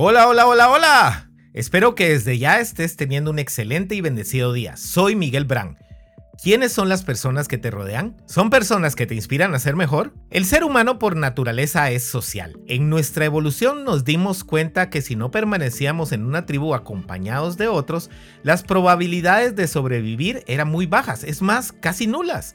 Hola, hola, hola, hola. Espero que desde ya estés teniendo un excelente y bendecido día. Soy Miguel Brand. ¿Quiénes son las personas que te rodean? ¿Son personas que te inspiran a ser mejor? El ser humano por naturaleza es social. En nuestra evolución nos dimos cuenta que si no permanecíamos en una tribu acompañados de otros, las probabilidades de sobrevivir eran muy bajas, es más, casi nulas.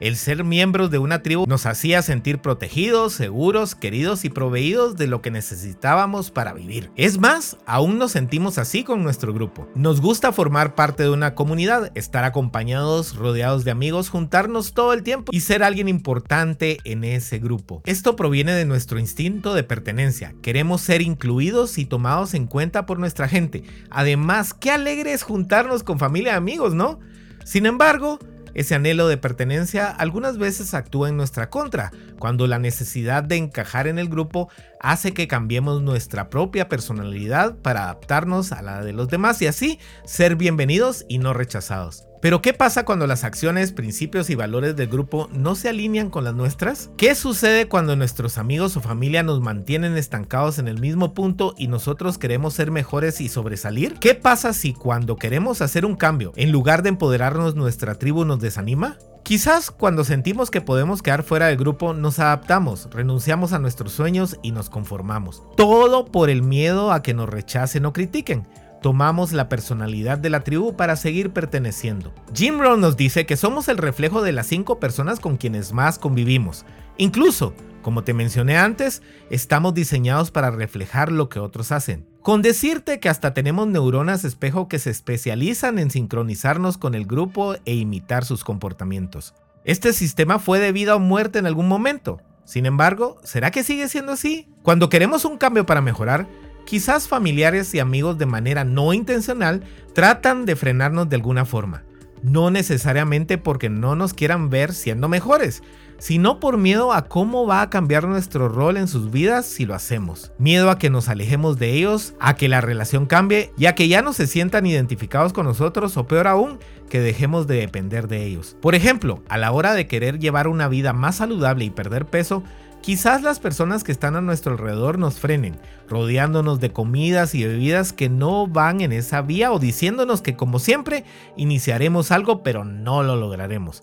El ser miembros de una tribu nos hacía sentir protegidos, seguros, queridos y proveídos de lo que necesitábamos para vivir. Es más, aún nos sentimos así con nuestro grupo. Nos gusta formar parte de una comunidad, estar acompañados, rodeados de amigos, juntarnos todo el tiempo y ser alguien importante en ese grupo. Esto proviene de nuestro instinto de pertenencia. Queremos ser incluidos y tomados en cuenta por nuestra gente. Además, qué alegre es juntarnos con familia y amigos, ¿no? Sin embargo, ese anhelo de pertenencia algunas veces actúa en nuestra contra, cuando la necesidad de encajar en el grupo hace que cambiemos nuestra propia personalidad para adaptarnos a la de los demás y así ser bienvenidos y no rechazados. Pero ¿qué pasa cuando las acciones, principios y valores del grupo no se alinean con las nuestras? ¿Qué sucede cuando nuestros amigos o familia nos mantienen estancados en el mismo punto y nosotros queremos ser mejores y sobresalir? ¿Qué pasa si cuando queremos hacer un cambio, en lugar de empoderarnos nuestra tribu nos desanima? Quizás cuando sentimos que podemos quedar fuera del grupo nos adaptamos, renunciamos a nuestros sueños y nos conformamos. Todo por el miedo a que nos rechacen o critiquen. Tomamos la personalidad de la tribu para seguir perteneciendo. Jim Rohn nos dice que somos el reflejo de las cinco personas con quienes más convivimos. Incluso, como te mencioné antes, estamos diseñados para reflejar lo que otros hacen. Con decirte que hasta tenemos neuronas espejo que se especializan en sincronizarnos con el grupo e imitar sus comportamientos. Este sistema fue debido a muerte en algún momento. Sin embargo, ¿será que sigue siendo así? Cuando queremos un cambio para mejorar, quizás familiares y amigos de manera no intencional tratan de frenarnos de alguna forma. No necesariamente porque no nos quieran ver siendo mejores, sino por miedo a cómo va a cambiar nuestro rol en sus vidas si lo hacemos. Miedo a que nos alejemos de ellos, a que la relación cambie y a que ya no se sientan identificados con nosotros o peor aún, que dejemos de depender de ellos. Por ejemplo, a la hora de querer llevar una vida más saludable y perder peso, Quizás las personas que están a nuestro alrededor nos frenen, rodeándonos de comidas y bebidas que no van en esa vía o diciéndonos que como siempre iniciaremos algo pero no lo lograremos.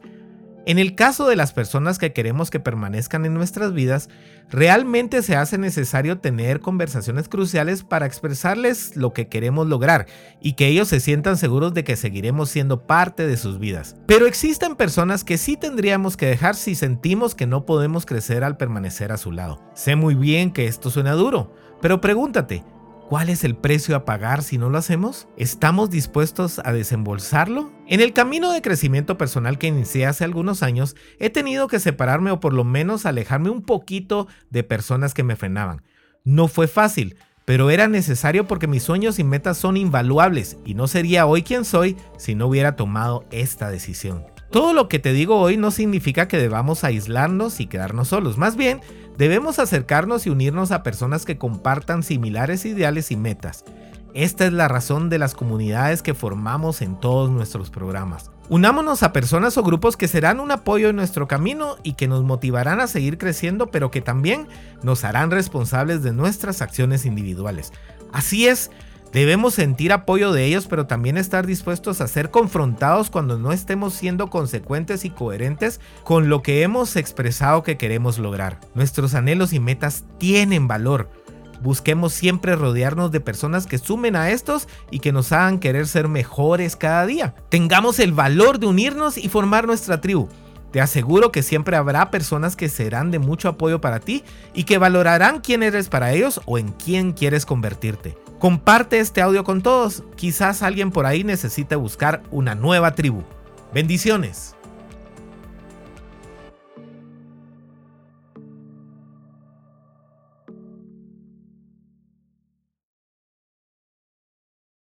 En el caso de las personas que queremos que permanezcan en nuestras vidas, realmente se hace necesario tener conversaciones cruciales para expresarles lo que queremos lograr y que ellos se sientan seguros de que seguiremos siendo parte de sus vidas. Pero existen personas que sí tendríamos que dejar si sentimos que no podemos crecer al permanecer a su lado. Sé muy bien que esto suena duro, pero pregúntate, ¿Cuál es el precio a pagar si no lo hacemos? ¿Estamos dispuestos a desembolsarlo? En el camino de crecimiento personal que inicié hace algunos años, he tenido que separarme o por lo menos alejarme un poquito de personas que me frenaban. No fue fácil, pero era necesario porque mis sueños y metas son invaluables y no sería hoy quien soy si no hubiera tomado esta decisión. Todo lo que te digo hoy no significa que debamos aislarnos y quedarnos solos, más bien Debemos acercarnos y unirnos a personas que compartan similares ideales y metas. Esta es la razón de las comunidades que formamos en todos nuestros programas. Unámonos a personas o grupos que serán un apoyo en nuestro camino y que nos motivarán a seguir creciendo, pero que también nos harán responsables de nuestras acciones individuales. Así es, Debemos sentir apoyo de ellos, pero también estar dispuestos a ser confrontados cuando no estemos siendo consecuentes y coherentes con lo que hemos expresado que queremos lograr. Nuestros anhelos y metas tienen valor. Busquemos siempre rodearnos de personas que sumen a estos y que nos hagan querer ser mejores cada día. Tengamos el valor de unirnos y formar nuestra tribu. Te aseguro que siempre habrá personas que serán de mucho apoyo para ti y que valorarán quién eres para ellos o en quién quieres convertirte. Comparte este audio con todos, quizás alguien por ahí necesite buscar una nueva tribu. Bendiciones.